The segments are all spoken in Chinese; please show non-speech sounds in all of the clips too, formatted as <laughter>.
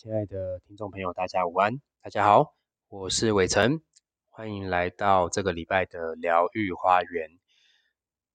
亲爱的听众朋友，大家午安，大家好，我是伟成，欢迎来到这个礼拜的疗愈花园。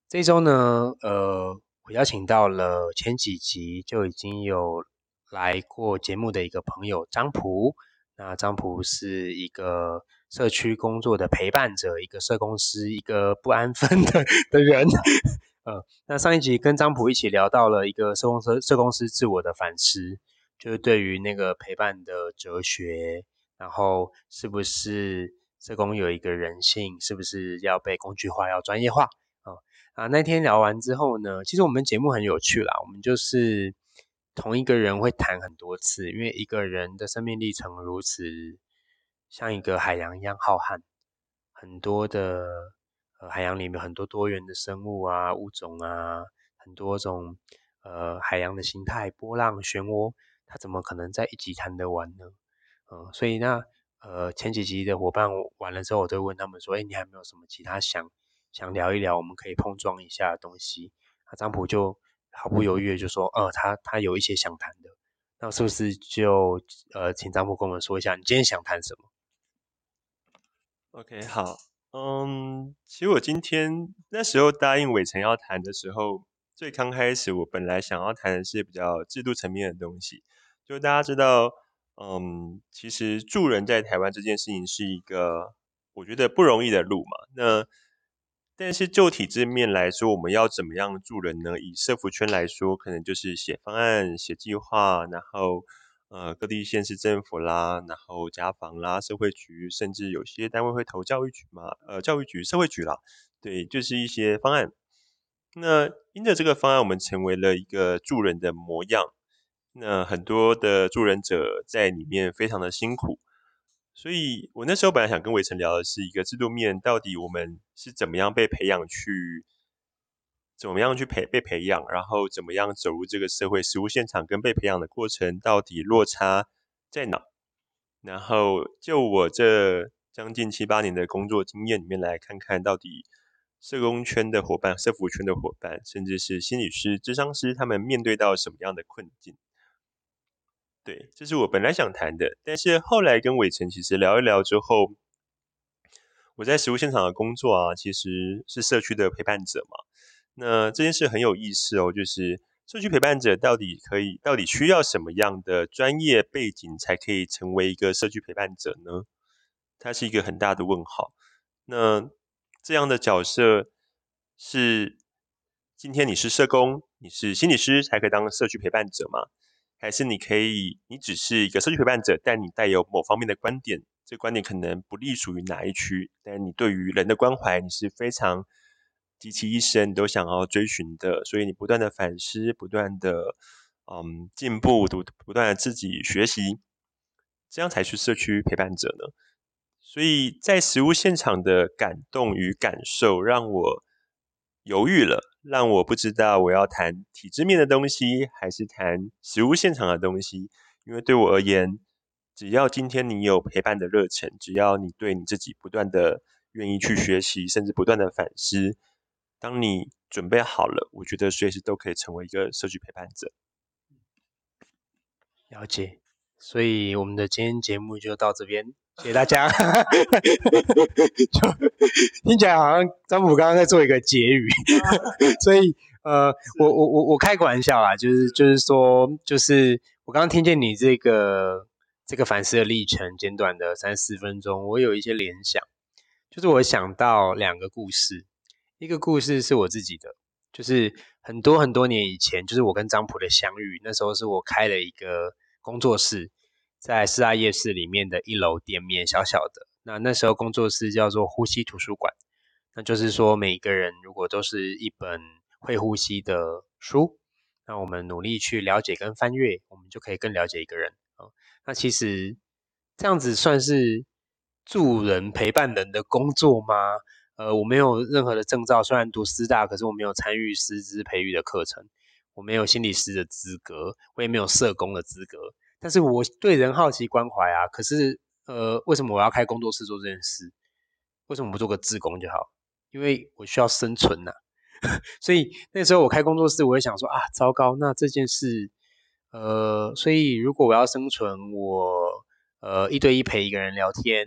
这周呢，呃，我邀请到了前几集就已经有来过节目的一个朋友张普。那张普是一个社区工作的陪伴者，一个社公司，一个不安分的的人。<laughs> 呃，那上一集跟张普一起聊到了一个社公司社公司自我的反思。就是对于那个陪伴的哲学，然后是不是社工有一个人性，是不是要被工具化、要专业化啊？啊，那天聊完之后呢，其实我们节目很有趣啦。我们就是同一个人会谈很多次，因为一个人的生命历程如此像一个海洋一样浩瀚，很多的呃海洋里面很多多元的生物啊、物种啊，很多种呃海洋的形态、波浪、漩涡。他怎么可能在一集谈得完呢？嗯，所以那呃前几集的伙伴完了之后，我都问他们说：“哎，你还没有什么其他想想聊一聊，我们可以碰撞一下的东西？”那张普就毫不犹豫就说：“呃，他他有一些想谈的，那是不是就呃请张普跟我们说一下，你今天想谈什么？”OK，好，嗯，其实我今天那时候答应伟成要谈的时候，最刚开始我本来想要谈的是比较制度层面的东西。就大家知道，嗯，其实助人在台湾这件事情是一个我觉得不容易的路嘛。那但是就体制面来说，我们要怎么样助人呢？以社福圈来说，可能就是写方案、写计划，然后呃各地县市政府啦，然后家访啦、社会局，甚至有些单位会投教育局嘛，呃教育局、社会局啦，对，就是一些方案。那因着这个方案，我们成为了一个助人的模样。那很多的助人者在里面非常的辛苦，所以我那时候本来想跟伟成聊的是一个制度面，到底我们是怎么样被培养去，怎么样去培被培养，然后怎么样走入这个社会实务现场，跟被培养的过程到底落差在哪？然后就我这将近七八年的工作经验里面来看看到底社工圈的伙伴、社服圈的伙伴，甚至是心理师、智商师，他们面对到什么样的困境？对，这是我本来想谈的，但是后来跟伟成其实聊一聊之后，我在实务现场的工作啊，其实是社区的陪伴者嘛。那这件事很有意思哦，就是社区陪伴者到底可以，到底需要什么样的专业背景才可以成为一个社区陪伴者呢？它是一个很大的问号。那这样的角色是今天你是社工，你是心理师才可以当社区陪伴者吗？还是你可以，你只是一个社区陪伴者，但你带有某方面的观点，这观点可能不隶属于哪一区，但你对于人的关怀你是非常极其一生都想要追寻的，所以你不断的反思，不断的嗯进步，不不断的自己学习，这样才是社区陪伴者呢。所以在实物现场的感动与感受，让我犹豫了。让我不知道我要谈体制面的东西，还是谈实物现场的东西。因为对我而言，只要今天你有陪伴的热忱，只要你对你自己不断的愿意去学习，甚至不断的反思，当你准备好了，我觉得随时都可以成为一个社区陪伴者。了解，所以我们的今天节目就到这边。谢谢大家，<laughs> 就听起来好像张普刚刚在做一个结语，<laughs> 所以呃，我我我我开个玩笑啦，就是就是说，就是我刚刚听见你这个这个反思的历程，简短的三四分钟，我有一些联想，就是我想到两个故事，一个故事是我自己的，就是很多很多年以前，就是我跟张普的相遇，那时候是我开了一个工作室。在四大夜市里面的一楼店面，小小的。那那时候工作室叫做呼吸图书馆，那就是说每个人如果都是一本会呼吸的书，那我们努力去了解跟翻阅，我们就可以更了解一个人啊。那其实这样子算是助人陪伴人的工作吗？呃，我没有任何的证照，虽然读师大，可是我没有参与师资培育的课程，我没有心理师的资格，我也没有社工的资格。但是我对人好奇关怀啊，可是呃，为什么我要开工作室做这件事？为什么不做个志工就好？因为我需要生存呐。<laughs> 所以那时候我开工作室，我会想说啊，糟糕，那这件事呃，所以如果我要生存，我呃一对一陪一个人聊天，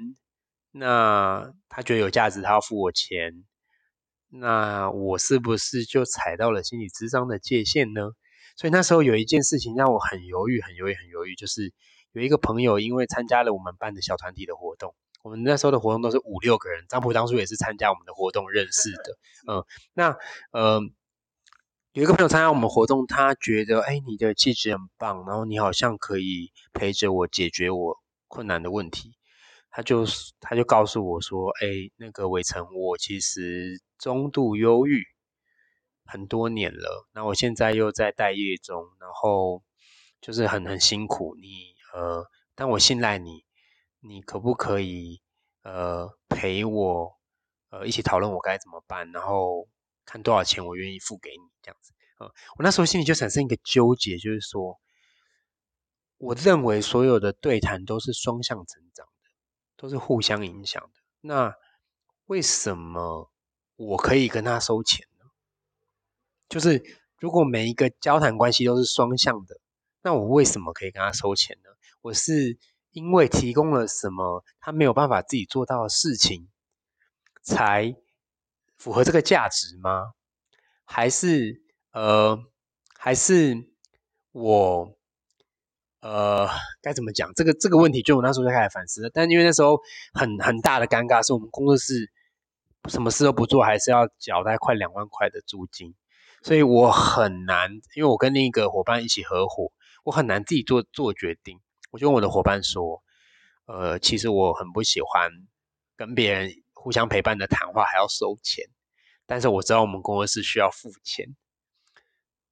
那他觉得有价值，他要付我钱，那我是不是就踩到了心理智商的界限呢？所以那时候有一件事情让我很犹豫，很犹豫，很犹豫，就是有一个朋友因为参加了我们办的小团体的活动，我们那时候的活动都是五六个人，张普当初也是参加我们的活动认识的，<laughs> 嗯，那呃有一个朋友参加我们活动，他觉得哎你的气质很棒，然后你好像可以陪着我解决我困难的问题，他就他就告诉我说，哎那个伟成，我其实中度忧郁。很多年了，那我现在又在待业中，然后就是很很辛苦。你呃，但我信赖你，你可不可以呃陪我呃一起讨论我该怎么办，然后看多少钱我愿意付给你这样子。呃，我那时候心里就产生一个纠结，就是说，我认为所有的对谈都是双向成长的，都是互相影响的。那为什么我可以跟他收钱？就是如果每一个交谈关系都是双向的，那我为什么可以跟他收钱呢？我是因为提供了什么他没有办法自己做到的事情，才符合这个价值吗？还是呃，还是我呃该怎么讲？这个这个问题，就我那时候就开始反思。但因为那时候很很大的尴尬，是我们工作室什么事都不做，还是要缴大概快两万块的租金。所以我很难，因为我跟另一个伙伴一起合伙，我很难自己做做决定。我就跟我的伙伴说，呃，其实我很不喜欢跟别人互相陪伴的谈话还要收钱，但是我知道我们工作室需要付钱，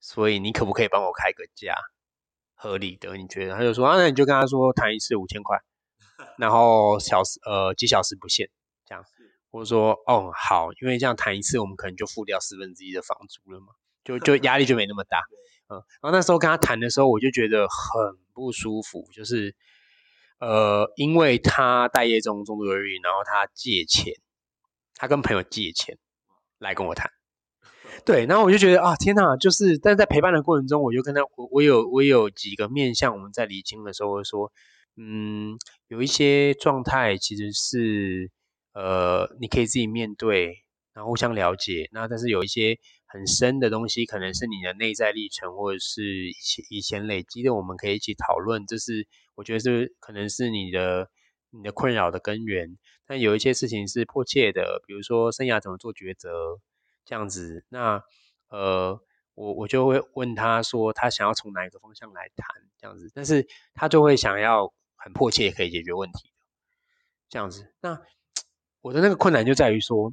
所以你可不可以帮我开个价，合理的？你觉得？他就说啊，那你就跟他说谈一次五千块，<laughs> 然后小时呃几小时不限，这样。我说哦好，因为这样谈一次，我们可能就付掉四分之一的房租了嘛。就就压力就没那么大，嗯，然后那时候跟他谈的时候，我就觉得很不舒服，就是，呃，因为他待业中重度忧郁，然后他借钱，他跟朋友借钱来跟我谈，<laughs> 对，然后我就觉得啊，天哪，就是，但在陪伴的过程中，我就跟他，我我有我有几个面向，我们在理清的时候说，嗯，有一些状态其实是，呃，你可以自己面对，然后互相了解，那但是有一些。很深的东西，可能是你的内在历程，或者是以前以前累积的，我们可以一起讨论。这是我觉得是可能是你的你的困扰的根源。但有一些事情是迫切的，比如说生涯怎么做抉择这样子。那呃，我我就会问他说，他想要从哪一个方向来谈这样子，但是他就会想要很迫切可以解决问题的这样子。那 <tsk> 我的那个困难就在于说，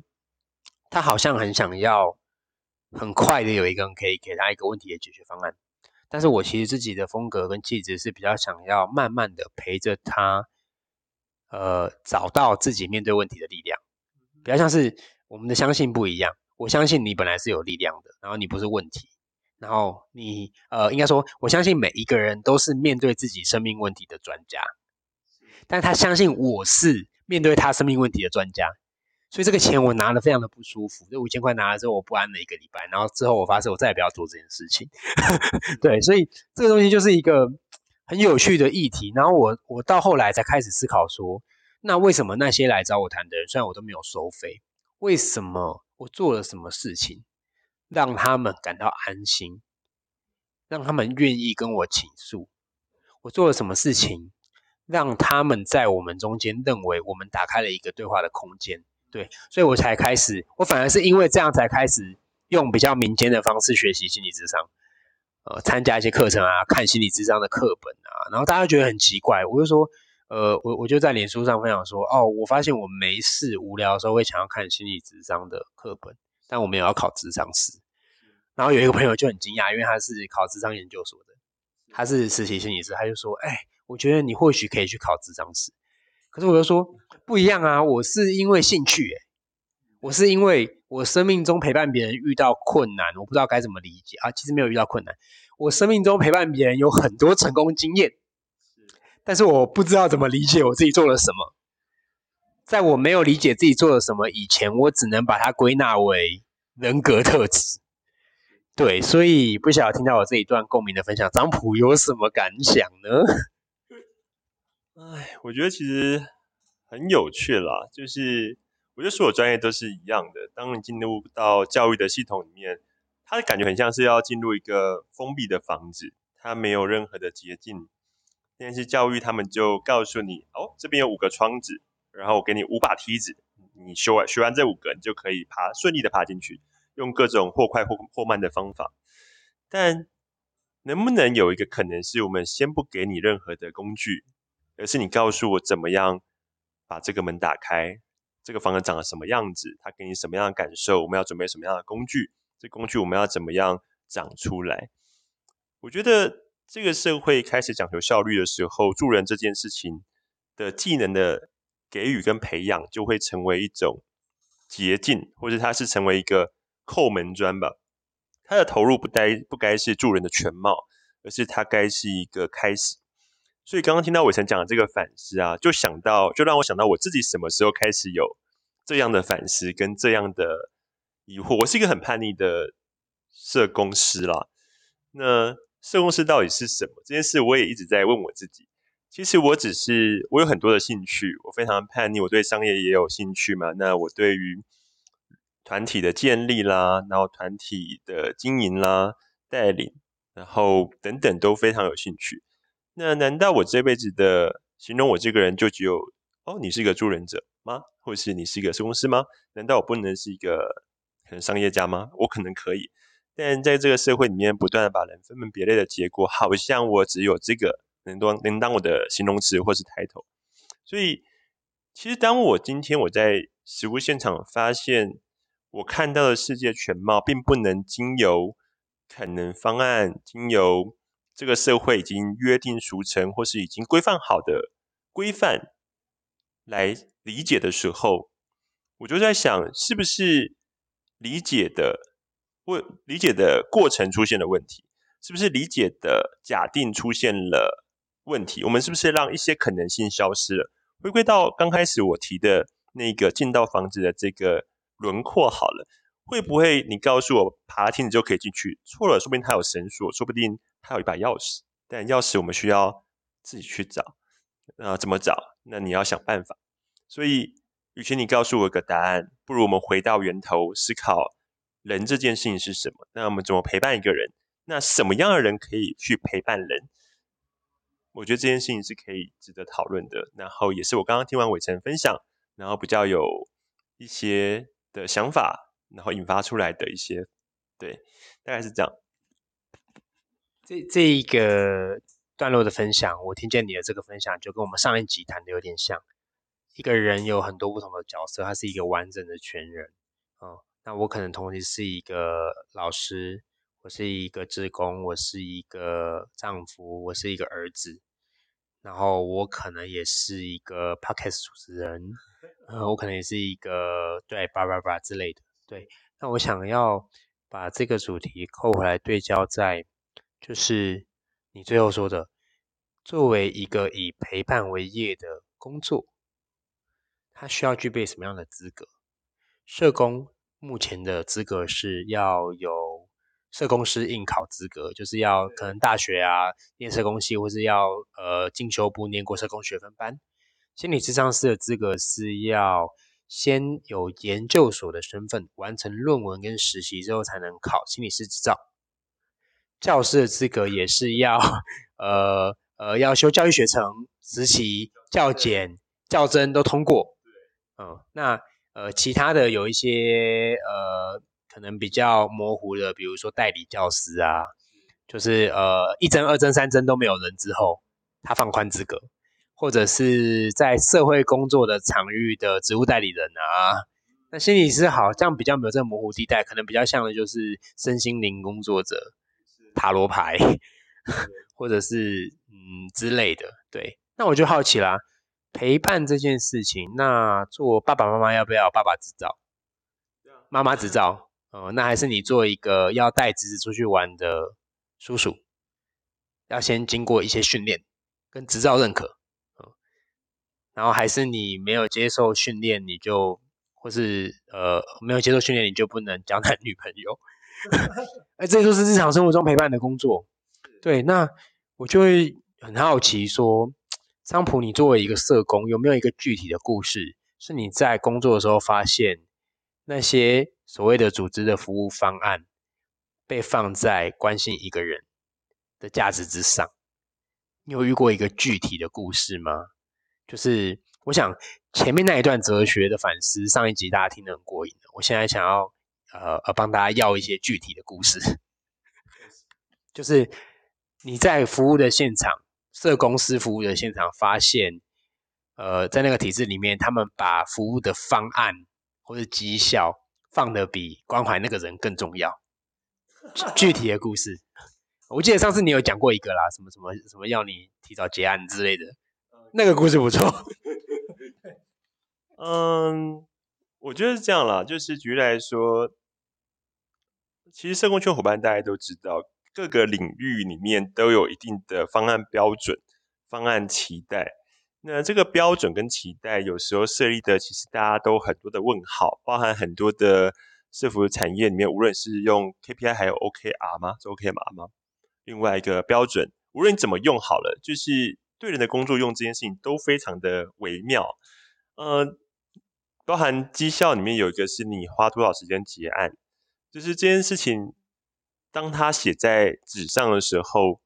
他好像很想要。很快的有一个人可以给他一个问题的解决方案，但是我其实自己的风格跟气质是比较想要慢慢的陪着他，呃，找到自己面对问题的力量，比较像是我们的相信不一样。我相信你本来是有力量的，然后你不是问题，然后你呃，应该说我相信每一个人都是面对自己生命问题的专家，但他相信我是面对他生命问题的专家。所以这个钱我拿的非常的不舒服，这五千块拿了之后我不安了一个礼拜，然后之后我发誓我再也不要做这件事情。<laughs> 对，所以这个东西就是一个很有趣的议题。然后我我到后来才开始思考说，那为什么那些来找我谈的人，虽然我都没有收费，为什么我做了什么事情让他们感到安心，让他们愿意跟我倾诉？我做了什么事情让他们在我们中间认为我们打开了一个对话的空间？对，所以我才开始，我反而是因为这样才开始用比较民间的方式学习心理智商，呃，参加一些课程啊，看心理智商的课本啊，然后大家觉得很奇怪，我就说，呃，我我就在脸书上分享说，哦，我发现我没事无聊的时候会想要看心理智商的课本，但我们也要考智商师，然后有一个朋友就很惊讶，因为他是考智商研究所的，他是实习心理师，他就说，哎，我觉得你或许可以去考智商师。可是我就说不一样啊！我是因为兴趣，诶，我是因为我生命中陪伴别人遇到困难，我不知道该怎么理解啊。其实没有遇到困难，我生命中陪伴别人有很多成功经验，但是我不知道怎么理解我自己做了什么。在我没有理解自己做了什么以前，我只能把它归纳为人格特质。对，所以不晓得听到我这一段共鸣的分享，张普有什么感想呢？哎，我觉得其实很有趣啦，就是我觉得所有专业都是一样的。当你进入到教育的系统里面，它的感觉很像是要进入一个封闭的房子，它没有任何的捷径。但是教育他们就告诉你，哦，这边有五个窗子，然后我给你五把梯子，你修完学完这五个，你就可以爬顺利的爬进去，用各种或快或或慢的方法。但能不能有一个可能是我们先不给你任何的工具？而是你告诉我怎么样把这个门打开，这个房子长得什么样子，它给你什么样的感受？我们要准备什么样的工具？这工具我们要怎么样长出来？我觉得这个社会开始讲求效率的时候，助人这件事情的技能的给予跟培养，就会成为一种捷径，或者它是成为一个扣门砖吧。它的投入不该不该是助人的全貌，而是它该是一个开始。所以刚刚听到伟成讲的这个反思啊，就想到，就让我想到我自己什么时候开始有这样的反思跟这样的疑惑。我是一个很叛逆的社工师啦。那社工师到底是什么？这件事我也一直在问我自己。其实我只是我有很多的兴趣，我非常叛逆，我对商业也有兴趣嘛。那我对于团体的建立啦，然后团体的经营啦、带领，然后等等都非常有兴趣。那难道我这辈子的形容我这个人就只有哦，你是一个助人者吗？或是你是一个施工师吗？难道我不能是一个可能商业家吗？我可能可以，但在这个社会里面不断的把人分门别类的结果，好像我只有这个能当能当我的形容词或是抬头。所以，其实当我今天我在实物现场发现，我看到的世界全貌，并不能经由可能方案，经由。这个社会已经约定俗成，或是已经规范好的规范来理解的时候，我就在想，是不是理解的问理解的过程出现了问题？是不是理解的假定出现了问题？我们是不是让一些可能性消失了？回归到刚开始我提的那个进到房子的这个轮廓好了，会不会你告诉我爬梯子就可以进去？错了，说不定它有绳索，说不定。他有一把钥匙，但钥匙我们需要自己去找。那怎么找？那你要想办法。所以，与其你告诉我个答案，不如我们回到源头思考人这件事情是什么。那我们怎么陪伴一个人？那什么样的人可以去陪伴人？我觉得这件事情是可以值得讨论的。然后，也是我刚刚听完伟成分享，然后比较有一些的想法，然后引发出来的一些，对，大概是这样。这这一个段落的分享，我听见你的这个分享，就跟我们上一集谈的有点像。一个人有很多不同的角色，他是一个完整的全人。哦，那我可能同时是一个老师，我是一个职工，我是一个丈夫，我是一个儿子，然后我可能也是一个 podcast 主持人，呃，我可能也是一个对叭叭叭之类的。对，那我想要把这个主题扣回来对焦在。就是你最后说的，作为一个以陪伴为业的工作，它需要具备什么样的资格？社工目前的资格是要有社工师应考资格，就是要可能大学啊念社工系，或是要呃进修部念过社工学分班。心理咨商师的资格是要先有研究所的身份，完成论文跟实习之后，才能考心理师执照。教师的资格也是要，<laughs> 呃呃，要修教育学程、实习、教检、教甄都通过。嗯，那呃，其他的有一些呃，可能比较模糊的，比如说代理教师啊，就是呃，一针、二针、三针都没有人之后，他放宽资格，或者是在社会工作的场域的职务代理人啊。那心理师好像比较没有这个模糊地带，可能比较像的就是身心灵工作者。塔罗牌，<laughs> 或者是嗯之类的，对，那我就好奇啦，陪伴这件事情，那做爸爸妈妈要不要爸爸执照？妈妈执照，哦，那还是你做一个要带侄子出去玩的叔叔，要先经过一些训练跟执照认可，嗯，然后还是你没有接受训练，你就或是呃没有接受训练，你就不能交男女朋友。<laughs> 哎，这就是日常生活中陪伴的工作。对，那我就会很好奇说，张普，你作为一个社工，有没有一个具体的故事，是你在工作的时候发现那些所谓的组织的服务方案被放在关心一个人的价值之上？你有遇过一个具体的故事吗？就是我想前面那一段哲学的反思，上一集大家听得很过瘾我现在想要呃呃帮大家要一些具体的故事，就是。你在服务的现场，社公司服务的现场，发现，呃，在那个体制里面，他们把服务的方案或者绩效放的比关怀那个人更重要。<laughs> 具体的故事，我记得上次你有讲过一个啦，什么什么什么要你提早结案之类的，那个故事不错。<laughs> 嗯，我觉得是这样啦，就是举例来说，其实社工圈伙伴大家都知道。各个领域里面都有一定的方案标准、方案期待。那这个标准跟期待，有时候设立的其实大家都很多的问号，包含很多的社服产业里面，无论是用 KPI 还有 OKR 吗？是 OKR 吗？另外一个标准，无论你怎么用好了，就是对人的工作用这件事情都非常的微妙。呃，包含绩效里面有一个是你花多少时间结案，就是这件事情。当他写在纸上的时候，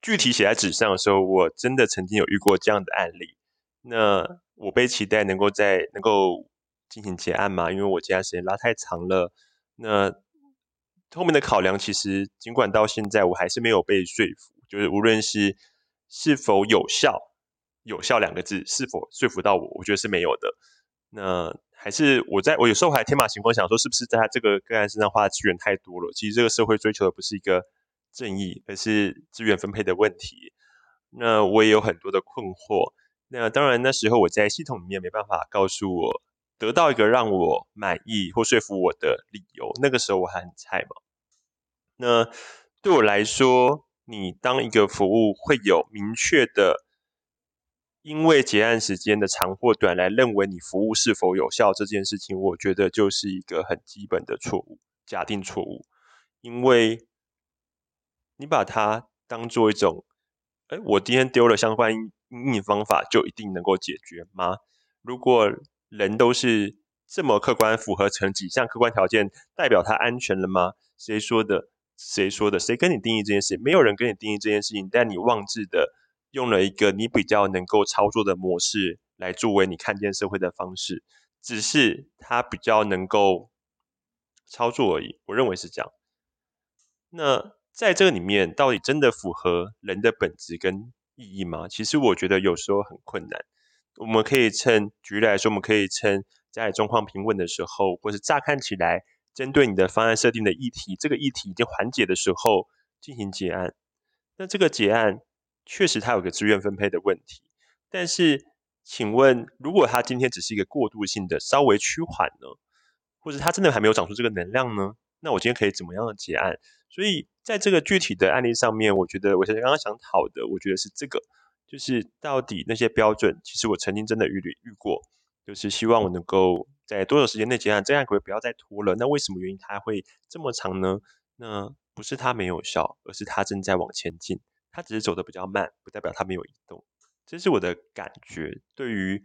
具体写在纸上的时候，我真的曾经有遇过这样的案例。那我被期待能够在能够进行结案嘛？因为我结案时间拉太长了。那后面的考量其实，尽管到现在我还是没有被说服，就是无论是是否有效，有效两个字是否说服到我，我觉得是没有的。那。还是我在我有时候还天马行空想说，是不是在他这个个案身上花的资源太多了？其实这个社会追求的不是一个正义，而是资源分配的问题。那我也有很多的困惑。那当然那时候我在系统里面没办法告诉我得到一个让我满意或说服我的理由。那个时候我还很菜嘛。那对我来说，你当一个服务会有明确的。因为结案时间的长或短来认为你服务是否有效这件事情，我觉得就是一个很基本的错误，假定错误。因为你把它当做一种，哎，我今天丢了相关应方法就一定能够解决吗？如果人都是这么客观，符合成几项客观条件，代表它安全了吗？谁说的？谁说的？谁跟你定义这件事？没有人跟你定义这件事情，但你妄自的。用了一个你比较能够操作的模式来作为你看见社会的方式，只是它比较能够操作而已。我认为是这样。那在这个里面，到底真的符合人的本质跟意义吗？其实我觉得有时候很困难。我们可以趁举例来说，我们可以趁在状况平稳的时候，或是乍看起来针对你的方案设定的议题，这个议题已经缓解的时候进行结案。那这个结案。确实，它有个资源分配的问题，但是，请问，如果它今天只是一个过渡性的、稍微趋缓呢，或者它真的还没有长出这个能量呢？那我今天可以怎么样的结案？所以，在这个具体的案例上面，我觉得我现在刚刚想讨的，我觉得是这个，就是到底那些标准，其实我曾经真的遇遇过，就是希望我能够在多少时间内结案，这样可以不要再拖了。那为什么原因它会这么长呢？那不是它没有效，而是它正在往前进。他只是走的比较慢，不代表他没有移动，这是我的感觉。对于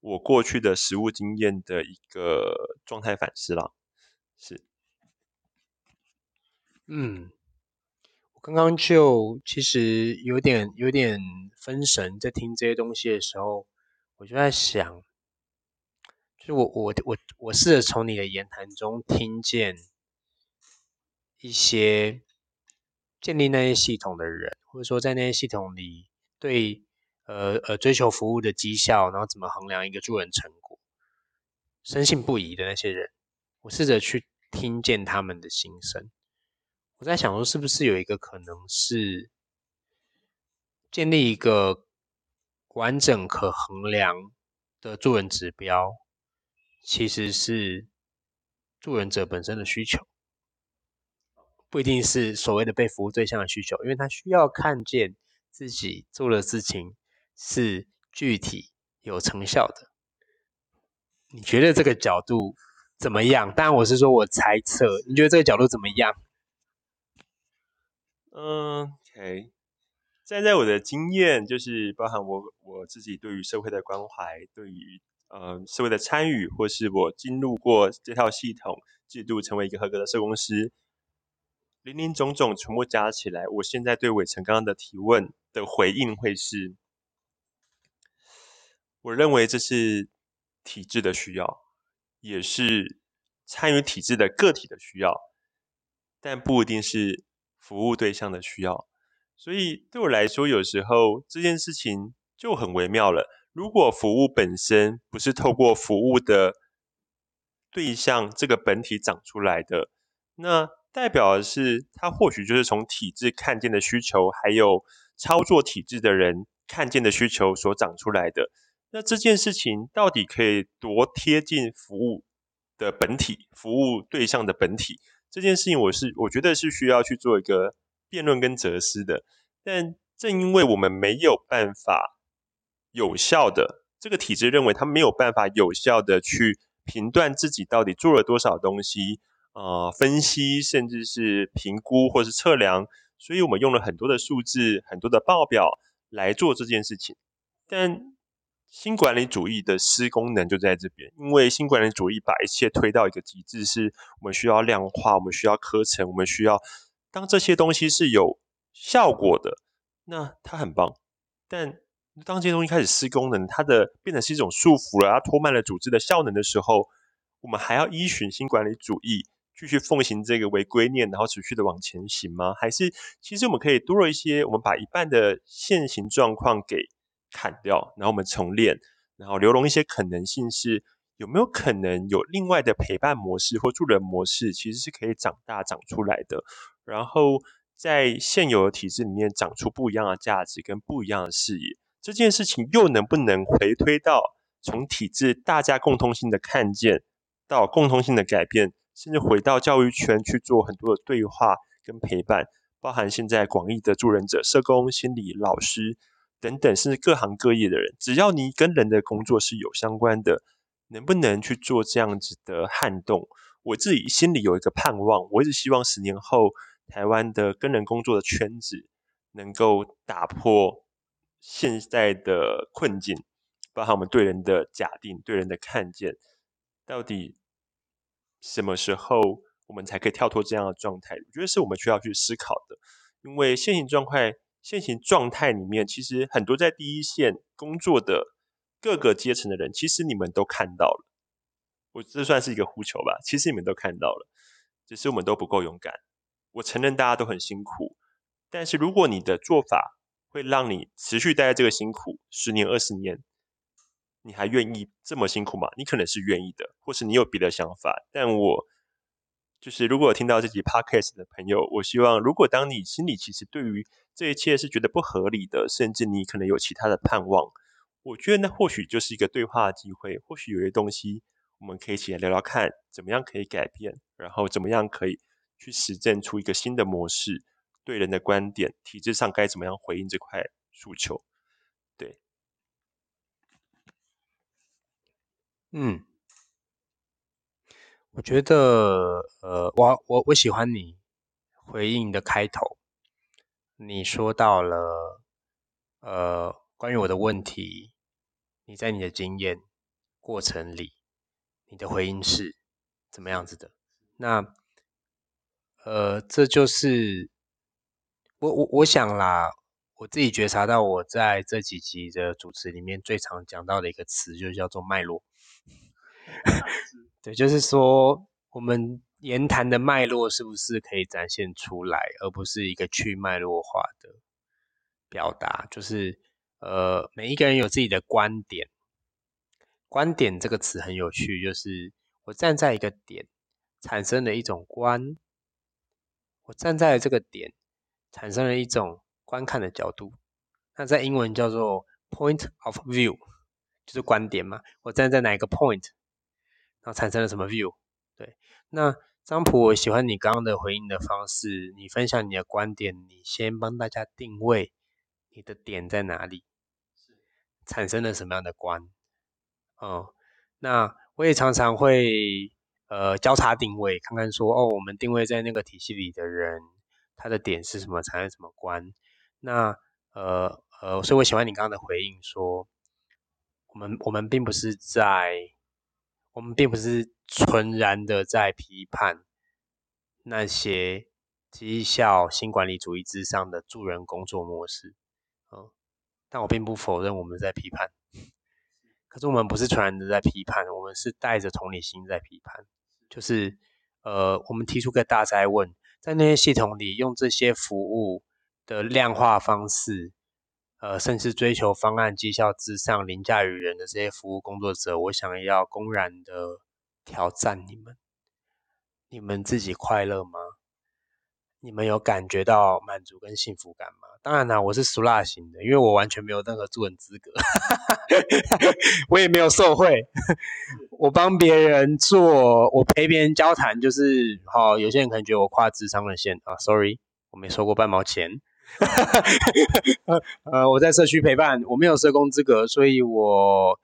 我过去的实物经验的一个状态反思了，是。嗯，我刚刚就其实有点有点分神，在听这些东西的时候，我就在想，就是我我我我试着从你的言谈中听见一些。建立那些系统的人，或者说在那些系统里对呃呃追求服务的绩效，然后怎么衡量一个助人成果，深信不疑的那些人，我试着去听见他们的心声。我在想说，是不是有一个可能是建立一个完整可衡量的助人指标，其实是助人者本身的需求。不一定是所谓的被服务对象的需求，因为他需要看见自己做的事情是具体有成效的。你觉得这个角度怎么样？当然我是说我猜测，你觉得这个角度怎么样？嗯，OK，站在我的经验，就是包含我我自己对于社会的关怀，对于呃社会的参与，或是我进入过这套系统制度，成为一个合格的社工师，林林总总全部加起来，我现在对伟成刚刚的提问的回应会是，我认为这是体制的需要，也是参与体制的个体的需要，但不一定是。服务对象的需要，所以对我来说，有时候这件事情就很微妙了。如果服务本身不是透过服务的对象这个本体长出来的，那代表的是它或许就是从体制看见的需求，还有操作体制的人看见的需求所长出来的。那这件事情到底可以多贴近服务的本体，服务对象的本体？这件事情，我是我觉得是需要去做一个辩论跟哲思的。但正因为我们没有办法有效的这个体制认为他没有办法有效的去评断自己到底做了多少东西，呃，分析甚至是评估或是测量，所以我们用了很多的数字、很多的报表来做这件事情。但新管理主义的施功能就在这边，因为新管理主义把一切推到一个极致，是我们需要量化，我们需要课程，我们需要当这些东西是有效果的，那它很棒。但当这些东西开始施功能，它的变成是一种束缚了，它拖慢了组织的效能的时候，我们还要依循新管理主义继续奉行这个违规念，然后持续的往前行吗？还是其实我们可以多了一些，我们把一半的现行状况给。砍掉，然后我们重练，然后留容一些可能性，是有没有可能有另外的陪伴模式或助人模式，其实是可以长大长出来的。然后在现有的体制里面长出不一样的价值跟不一样的视野，这件事情又能不能回推到从体制大家共通性的看见到共通性的改变，甚至回到教育圈去做很多的对话跟陪伴，包含现在广义的助人者、社工、心理老师。等等，甚至各行各业的人，只要你跟人的工作是有相关的，能不能去做这样子的撼动？我自己心里有一个盼望，我一直希望十年后台湾的跟人工作的圈子能够打破现在的困境，包含我们对人的假定、对人的看见，到底什么时候我们才可以跳脱这样的状态？我觉得是我们需要去思考的，因为现行状态。现行状态里面，其实很多在第一线工作的各个阶层的人，其实你们都看到了。我这算是一个呼求吧，其实你们都看到了，只是我们都不够勇敢。我承认大家都很辛苦，但是如果你的做法会让你持续待在这个辛苦十年、二十年，你还愿意这么辛苦吗？你可能是愿意的，或是你有别的想法，但我。就是如果听到这集 podcast 的朋友，我希望如果当你心里其实对于这一切是觉得不合理的，甚至你可能有其他的盼望，我觉得那或许就是一个对话的机会。或许有些东西我们可以一起来聊聊看，怎么样可以改变，然后怎么样可以去实证出一个新的模式，对人的观点，体制上该怎么样回应这块诉求？对，嗯。我觉得，呃，我我我喜欢你回应的开头，你说到了，呃，关于我的问题，你在你的经验过程里，你的回应是怎么样子的？那，呃，这就是我我我想啦，我自己觉察到我在这几集的主持里面最常讲到的一个词，就叫做脉络。<laughs> 对，就是说，我们言谈的脉络是不是可以展现出来，而不是一个去脉络化的表达？就是，呃，每一个人有自己的观点。观点这个词很有趣，就是我站在一个点，产生了一种观；我站在这个点，产生了一种观看的角度。那在英文叫做 point of view，就是观点嘛。我站在哪一个 point？产生了什么 view？对，那张普，我喜欢你刚刚的回应的方式，你分享你的观点，你先帮大家定位你的点在哪里，产生了什么样的观？哦，那我也常常会呃交叉定位，看看说哦，我们定位在那个体系里的人，他的点是什么，产生什么观？那呃呃，所以我喜欢你刚刚的回应，说我们我们并不是在，我们并不是纯然的在批判那些绩效新管理主义之上的助人工作模式，嗯，但我并不否认我们在批判。可是我们不是纯然的在批判，我们是带着同理心在批判。就是，呃，我们提出个大灾问，在那些系统里用这些服务的量化方式，呃，甚至追求方案绩效之上凌驾于人的这些服务工作者，我想要公然的挑战你们：你们自己快乐吗？你们有感觉到满足跟幸福感吗？当然啦，我是俗辣型的，因为我完全没有任何助人资格，<laughs> 我也没有受贿，我帮别人做，我陪别人交谈，就是好。有些人可能觉得我跨智商的线啊，sorry，我没收过半毛钱。<laughs> 呃，我在社区陪伴，我没有社工资格，所以我。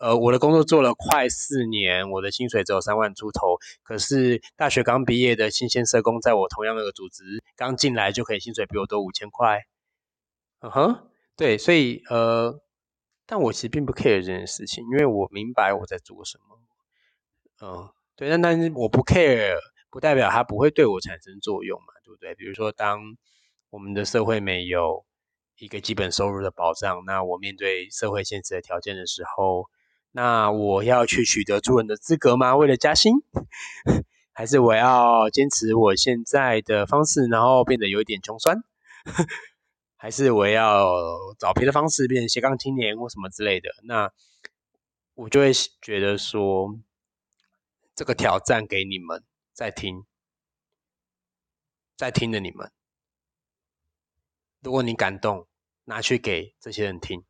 呃，我的工作做了快四年，我的薪水只有三万出头。可是大学刚毕业的新鲜社工，在我同样那个组织刚进来就可以薪水比我多五千块。嗯哼，对，所以呃，但我其实并不 care 这件事情，因为我明白我在做什么。嗯，对，但但是我不 care，不代表它不会对我产生作用嘛，对不对？比如说，当我们的社会没有一个基本收入的保障，那我面对社会现实的条件的时候。那我要去取得助人的资格吗？为了加薪，<laughs> 还是我要坚持我现在的方式，然后变得有一点穷酸？<laughs> 还是我要找别的方式变成斜杠青年或什么之类的？那我就会觉得说，这个挑战给你们在听，在听的你们，如果你感动，拿去给这些人听，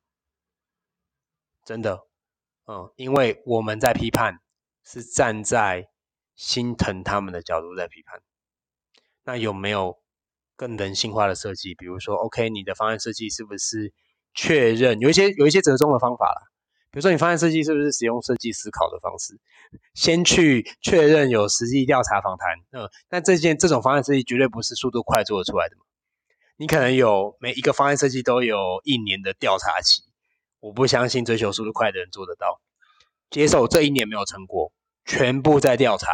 真的。嗯，因为我们在批判，是站在心疼他们的角度在批判。那有没有更人性化的设计？比如说，OK，你的方案设计是不是确认有一些有一些折中的方法啦？比如说，你方案设计是不是使用设计思考的方式，先去确认有实际调查访谈？嗯，那这件这种方案设计绝对不是速度快做得出来的嘛？你可能有每一个方案设计都有一年的调查期。我不相信追求速度快的人做得到。接受这一年没有成果，全部在调查、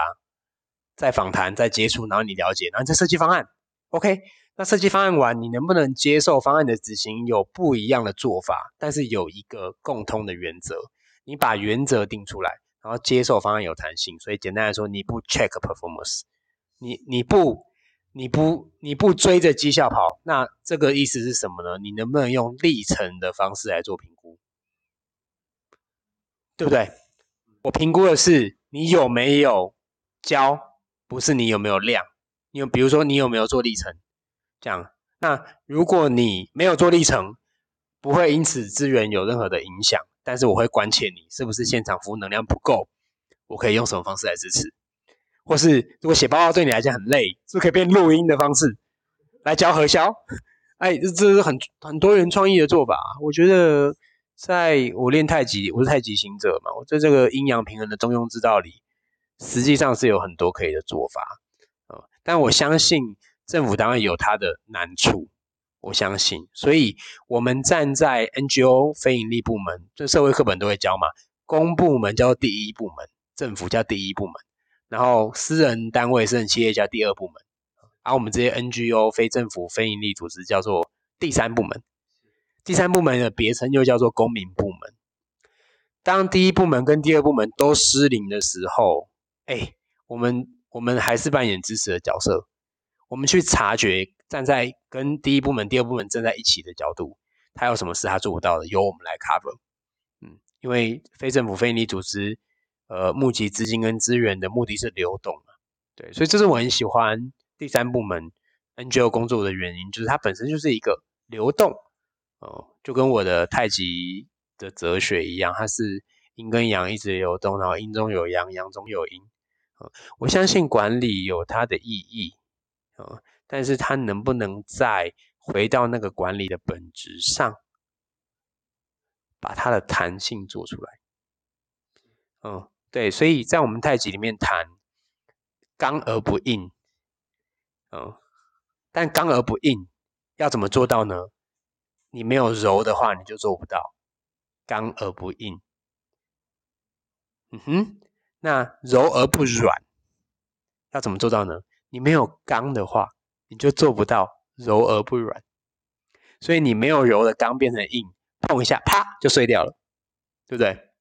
在访谈、在接触，然后你了解，然后再设计方案。OK，那设计方案完，你能不能接受方案的执行有不一样的做法？但是有一个共通的原则，你把原则定出来，然后接受方案有弹性。所以简单来说，你不 check performance，你你不你不你不追着绩效跑，那这个意思是什么呢？你能不能用历程的方式来做评估？对不对？我评估的是你有没有教，不是你有没有量。你有，比如说你有没有做历程，这样。那如果你没有做历程，不会因此资源有任何的影响，但是我会关切你是不是现场服务能量不够，我可以用什么方式来支持？或是如果写报告对你来讲很累，是不是可以变录音的方式来教核销？<laughs> 哎，这这是很很多人创意的做法，我觉得。在我练太极，我是太极行者嘛。我在这个阴阳平衡的中庸之道里，实际上是有很多可以的做法啊。但我相信政府当然有它的难处，我相信。所以，我们站在 NGO 非营利部门，这社会课本都会教嘛。公部门叫第一部门，政府叫第一部门，然后私人单位、私人企业叫第二部门，而我们这些 NGO 非政府非营利组织叫做第三部门。第三部门的别称又叫做公民部门。当第一部门跟第二部门都失灵的时候，哎，我们我们还是扮演支持的角色。我们去察觉，站在跟第一部门、第二部门站在一起的角度，他有什么事他做不到的，由我们来 cover。嗯，因为非政府非营利组织，呃，募集资金跟资源的目的是流动嘛。对，所以这是我很喜欢第三部门 NGO 工作的原因，就是它本身就是一个流动。哦，就跟我的太极的哲学一样，它是阴跟阳一直流动，然后阴中有阳，阳中有阴。我相信管理有它的意义，啊，但是它能不能再回到那个管理的本质上，把它的弹性做出来？嗯，对，所以在我们太极里面谈，刚而不硬，嗯，但刚而不硬要怎么做到呢？你没有柔的话，你就做不到刚而不硬。嗯哼，那柔而不软要怎么做到呢？你没有刚的话，你就做不到柔而不软。所以你没有柔的刚变成硬，碰一下，啪就碎掉了，对不对？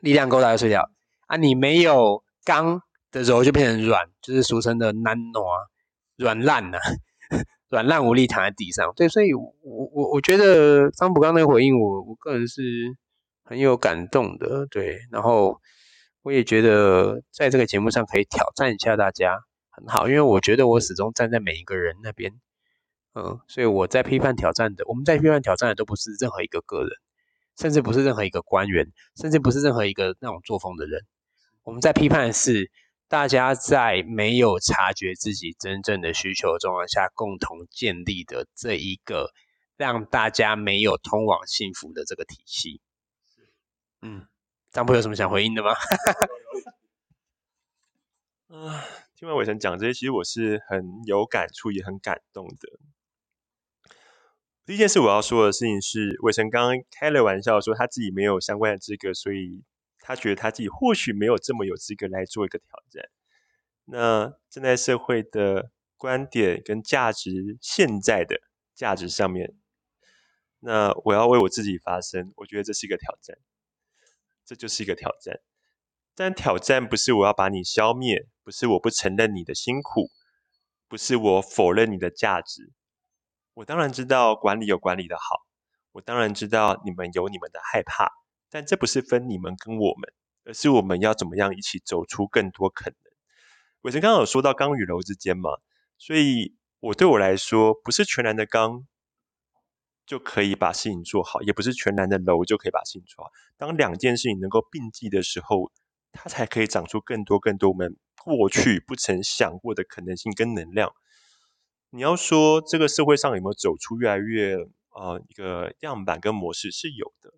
力量够大就碎掉啊！你没有刚的柔就变成软，就是俗称的难挪，软烂呐，<laughs> 软烂无力躺在地上。对，所以我我我觉得张普刚那个回应，我我个人是很有感动的。对，然后我也觉得在这个节目上可以挑战一下大家，很好，因为我觉得我始终站在每一个人那边。嗯，所以我在批判挑战的，我们在批判挑战的都不是任何一个个人，甚至不是任何一个官员，甚至不是任何一个那种作风的人。我们在批判的是大家在没有察觉自己真正的需求状况下，共同建立的这一个让大家没有通往幸福的这个体系。嗯，张波有什么想回应的吗？<laughs> 啊，听完伟成讲这些，其实我是很有感触，也很感动的。第一件事我要说的事情是，伟成刚刚开了玩笑说他自己没有相关的资格，所以他觉得他自己或许没有这么有资格来做一个挑战。那站在社会的观点跟价值，现在的价值上面，那我要为我自己发声，我觉得这是一个挑战，这就是一个挑战。但挑战不是我要把你消灭，不是我不承认你的辛苦，不是我否认你的价值。我当然知道管理有管理的好，我当然知道你们有你们的害怕，但这不是分你们跟我们，而是我们要怎么样一起走出更多可能。伟成刚刚有说到刚与柔之间嘛，所以我对我来说，不是全然的刚就可以把事情做好，也不是全然的柔就可以把事情做好。当两件事情能够并济的时候，它才可以长出更多更多我们过去不曾想过的可能性跟能量。你要说这个社会上有没有走出越来越呃一个样板跟模式是有的，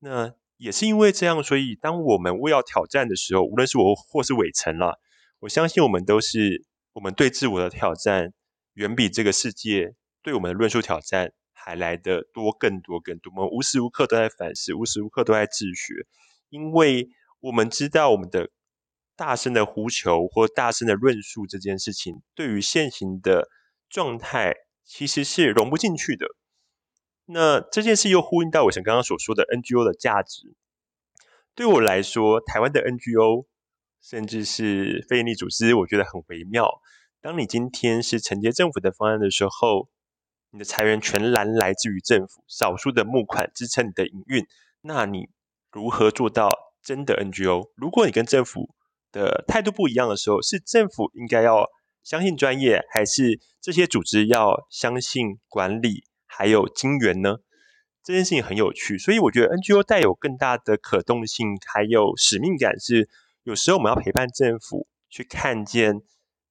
那也是因为这样，所以当我们为要挑战的时候，无论是我或是伟成啦，我相信我们都是我们对自我的挑战，远比这个世界对我们的论述挑战还来得多更多更多。我们无时无刻都在反思，无时无刻都在自学，因为我们知道我们的大声的呼求或大声的论述这件事情，对于现行的。状态其实是融不进去的。那这件事又呼应到我想刚刚所说的 NGO 的价值。对我来说，台湾的 NGO 甚至是非营利组织，我觉得很微妙。当你今天是承接政府的方案的时候，你的财源全然来自于政府，少数的募款支撑你的营运，那你如何做到真的 NGO？如果你跟政府的态度不一样的时候，是政府应该要。相信专业，还是这些组织要相信管理，还有金源呢？这件事情很有趣，所以我觉得 NGO 带有更大的可动性，还有使命感。是有时候我们要陪伴政府，去看见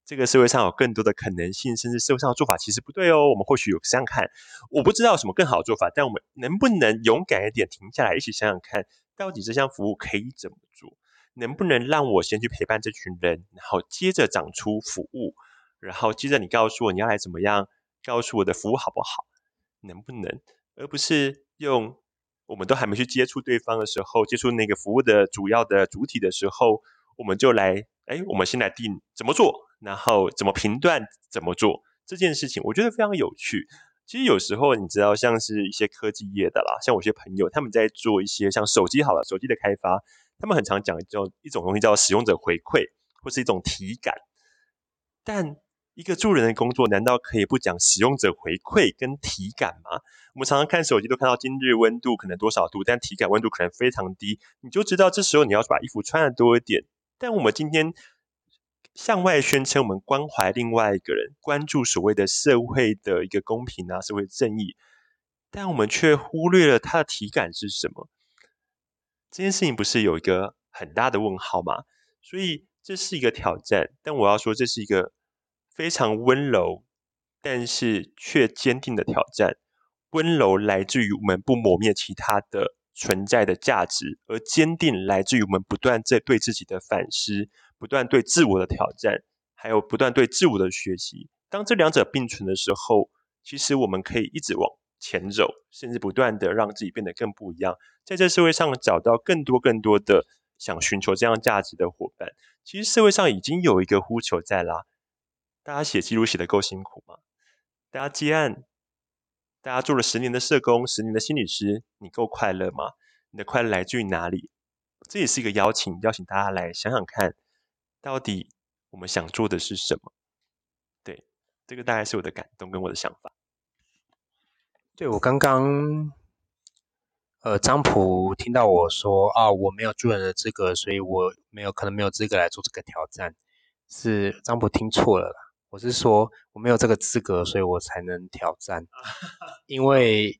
这个社会上有更多的可能性，甚至社会上的做法其实不对哦。我们或许有这样看，我不知道有什么更好的做法，但我们能不能勇敢一点，停下来一起想想看，到底这项服务可以怎么做？能不能让我先去陪伴这群人，然后接着长出服务，然后接着你告诉我你要来怎么样，告诉我的服务好不好？能不能，而不是用我们都还没去接触对方的时候，接触那个服务的主要的主体的时候，我们就来，哎，我们先来定怎么做，然后怎么评断怎么做这件事情，我觉得非常有趣。其实有时候你知道，像是一些科技业的啦，像我一些朋友他们在做一些像手机好了，手机的开发。他们很常讲叫一种东西叫使用者回馈，或是一种体感。但一个助人的工作，难道可以不讲使用者回馈跟体感吗？我们常常看手机都看到今日温度可能多少度，但体感温度可能非常低，你就知道这时候你要把衣服穿的多一点。但我们今天向外宣称我们关怀另外一个人，关注所谓的社会的一个公平啊，社会正义，但我们却忽略了它的体感是什么。这件事情不是有一个很大的问号吗？所以这是一个挑战，但我要说这是一个非常温柔，但是却坚定的挑战。温柔来自于我们不磨灭其他的存在的价值，而坚定来自于我们不断在对自己的反思，不断对自我的挑战，还有不断对自我的学习。当这两者并存的时候，其实我们可以一直往前走，甚至不断的让自己变得更不一样，在这社会上找到更多更多的想寻求这样价值的伙伴。其实社会上已经有一个呼求在啦，大家写记录写的够辛苦吗？大家接案，大家做了十年的社工，十年的心理师，你够快乐吗？你的快乐来自于哪里？这也是一个邀请，邀请大家来想想看，到底我们想做的是什么？对，这个大概是我的感动跟我的想法。对我刚刚，呃，张普听到我说啊，我没有助人的资格，所以我没有可能没有资格来做这个挑战，是张普听错了啦。我是说我没有这个资格，所以我才能挑战，因为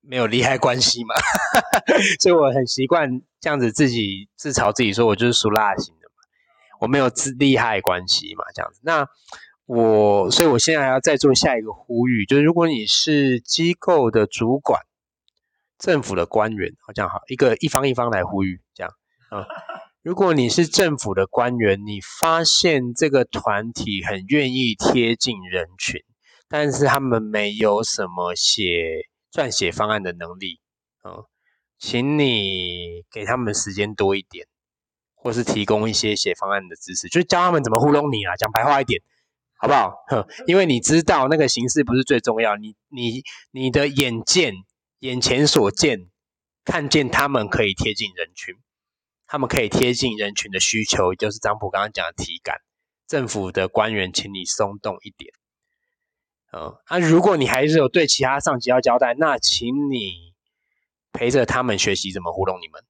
没有利害关系嘛，<laughs> 所以我很习惯这样子自己自嘲自己说，我就是属辣型的嘛，我没有自利害关系嘛，这样子那。我，所以我现在还要再做下一个呼吁，就是如果你是机构的主管、政府的官员，好这样好，一个一方一方来呼吁，这样啊。如果你是政府的官员，你发现这个团体很愿意贴近人群，但是他们没有什么写撰写方案的能力，啊，请你给他们时间多一点，或是提供一些写方案的知识，就教他们怎么糊弄你啊，讲白话一点。好不好？<laughs> 因为你知道那个形式不是最重要，你你你的眼见、眼前所见，看见他们可以贴近人群，他们可以贴近人群的需求，就是张普刚刚讲的体感。政府的官员，请你松动一点。嗯，啊，如果你还是有对其他上级要交代，那请你陪着他们学习怎么糊弄你们，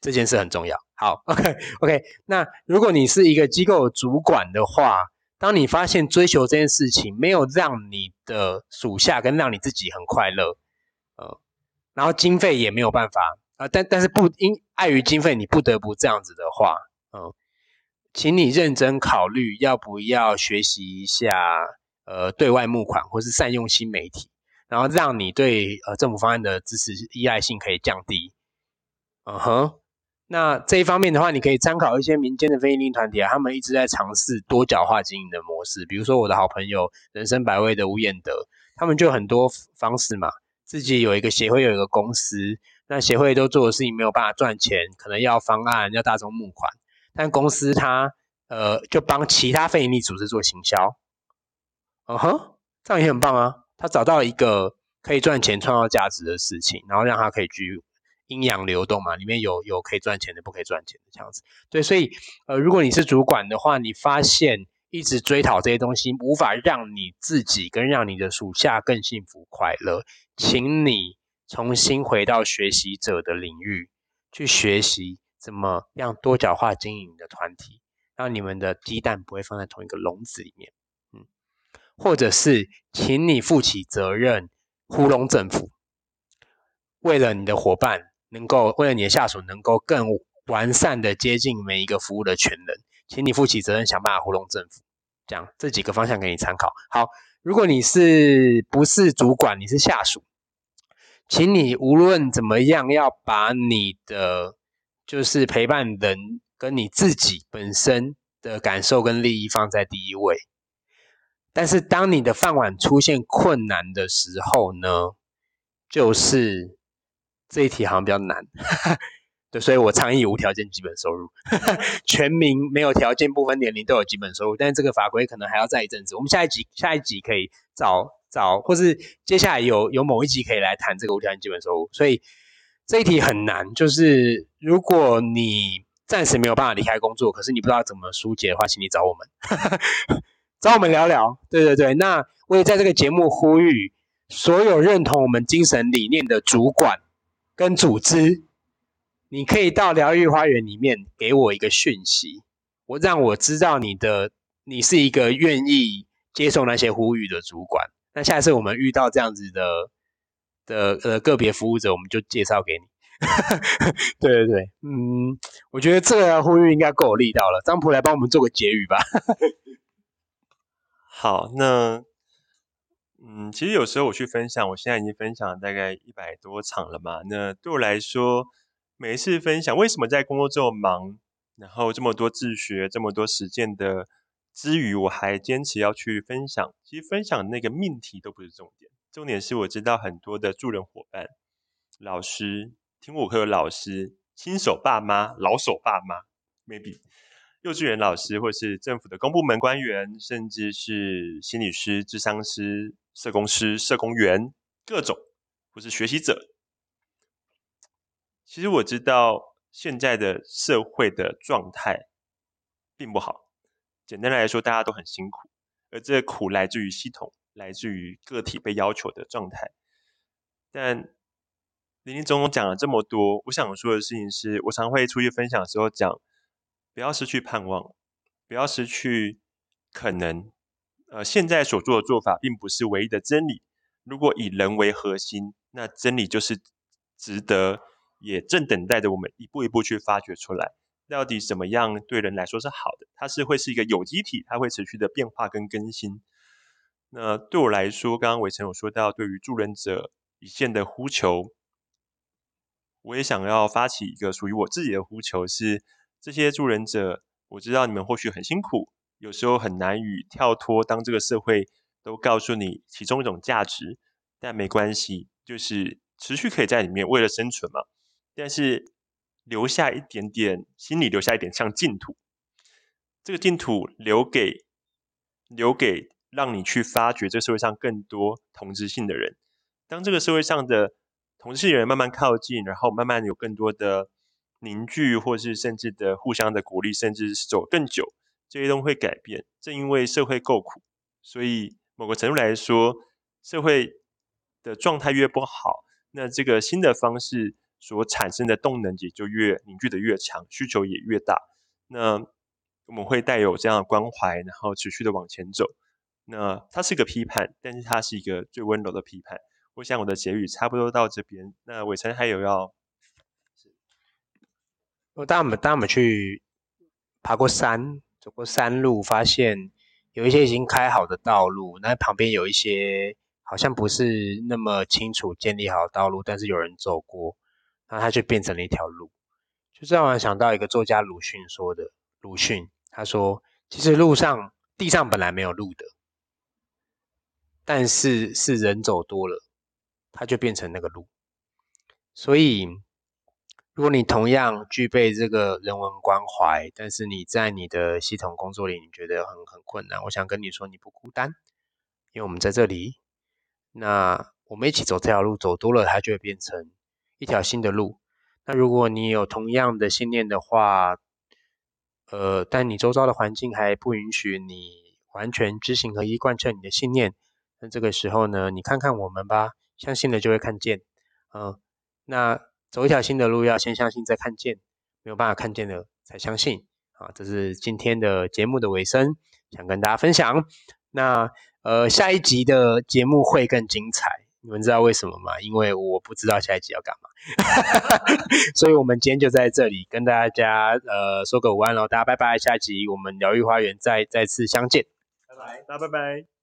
这件事很重要。好，OK <laughs> OK。那如果你是一个机构主管的话，当你发现追求这件事情没有让你的属下跟让你自己很快乐，呃，然后经费也没有办法啊，但但是不因碍于经费，你不得不这样子的话，嗯，请你认真考虑要不要学习一下呃对外募款，或是善用新媒体，然后让你对呃政府方案的支持依赖性可以降低，嗯哼。那这一方面的话，你可以参考一些民间的非营利团体啊，他们一直在尝试多角化经营的模式。比如说我的好朋友人生百味的吴彦德，他们就很多方式嘛，自己有一个协会，有一个公司，那协会都做的事情没有办法赚钱，可能要方案，要大众募款，但公司它呃就帮其他非营利组织做行销，嗯哼，这样也很棒啊，他找到一个可以赚钱、创造价值的事情，然后让他可以去。阴阳流动嘛，里面有有可以赚钱的，不可以赚钱的这样子。对，所以呃，如果你是主管的话，你发现一直追讨这些东西，无法让你自己跟让你的属下更幸福快乐，请你重新回到学习者的领域，去学习怎么样多角化经营的团体，让你们的鸡蛋不会放在同一个笼子里面。嗯，或者是请你负起责任，糊弄政府，为了你的伙伴。能够为了你的下属能够更完善的接近每一个服务的全人，请你负起责任，想办法糊弄政府。这样这几个方向给你参考。好，如果你是不是主管，你是下属，请你无论怎么样要把你的就是陪伴人跟你自己本身的感受跟利益放在第一位。但是当你的饭碗出现困难的时候呢，就是。这一题好像比较难，<laughs> 对，所以我倡议无条件基本收入，<laughs> 全民没有条件不分年龄都有基本收入，但是这个法规可能还要再一阵子。我们下一集下一集可以找找，或是接下来有有某一集可以来谈这个无条件基本收入。所以这一题很难，就是如果你暂时没有办法离开工作，可是你不知道怎么疏解的话，请你找我们，<laughs> 找我们聊聊。对对对，那我也在这个节目呼吁所有认同我们精神理念的主管。跟组织，你可以到疗愈花园里面给我一个讯息，我让我知道你的你是一个愿意接受那些呼吁的主管。那下一次我们遇到这样子的的呃个别服务者，我们就介绍给你。<laughs> 对对对，嗯，我觉得这个呼吁应该够有力道了。张普来帮我们做个结语吧。<laughs> 好，那。嗯，其实有时候我去分享，我现在已经分享大概一百多场了嘛。那对我来说，每一次分享，为什么在工作这么忙，然后这么多自学、这么多实践的之余，我还坚持要去分享。其实分享那个命题都不是重点，重点是我知道很多的助人伙伴、老师、听我课的老师、新手爸妈、老手爸妈，maybe 幼稚园老师，或是政府的公部门官员，甚至是心理师、智商师、社工师、社工员，各种或是学习者。其实我知道现在的社会的状态并不好。简单来说，大家都很辛苦，而这苦来自于系统，来自于个体被要求的状态。但林林总总讲了这么多，我想说的事情是，我常会出去分享的时候讲，不要失去盼望，不要失去可能。呃，现在所做的做法并不是唯一的真理。如果以人为核心，那真理就是值得，也正等待着我们一步一步去发掘出来。到底怎么样对人来说是好的？它是会是一个有机体，它会持续的变化跟更新。那对我来说，刚刚伟成有说到，对于助人者一线的呼求，我也想要发起一个属于我自己的呼求，是这些助人者，我知道你们或许很辛苦，有时候很难与跳脱，当这个社会都告诉你其中一种价值，但没关系，就是持续可以在里面为了生存嘛。但是。留下一点点，心里留下一点像净土。这个净土留给留给让你去发掘这社会上更多同质性的人。当这个社会上的同质性的人慢慢靠近，然后慢慢有更多的凝聚，或是甚至的互相的鼓励，甚至是走更久，这些东西会改变。正因为社会够苦，所以某个程度来说，社会的状态越不好，那这个新的方式。所产生的动能也就越凝聚的越强，需求也越大。那我们会带有这样的关怀，然后持续的往前走。那它是个批判，但是它是一个最温柔的批判。我想我的结语差不多到这边。那伟成还有要？我带我们带我们去爬过山，走过山路，发现有一些已经开好的道路，那旁边有一些好像不是那么清楚建立好道路，但是有人走过。那它就变成了一条路，就这让我想到一个作家鲁迅说的。鲁迅他说：“其实路上地上本来没有路的，但是是人走多了，它就变成那个路。所以，如果你同样具备这个人文关怀，但是你在你的系统工作里你觉得很很困难，我想跟你说你不孤单，因为我们在这里。那我们一起走这条路，走多了，它就会变成。”一条新的路。那如果你有同样的信念的话，呃，但你周遭的环境还不允许你完全知行合一贯彻你的信念，那这个时候呢，你看看我们吧，相信了就会看见。嗯，那走一条新的路，要先相信再看见，没有办法看见的才相信。啊，这是今天的节目的尾声，想跟大家分享。那呃，下一集的节目会更精彩。你们知道为什么吗？因为我不知道下一集要干嘛，<laughs> 所以我们今天就在这里跟大家呃说个午安喽，大家拜拜，下一集我们疗愈花园再再次相见，拜拜，大家拜拜。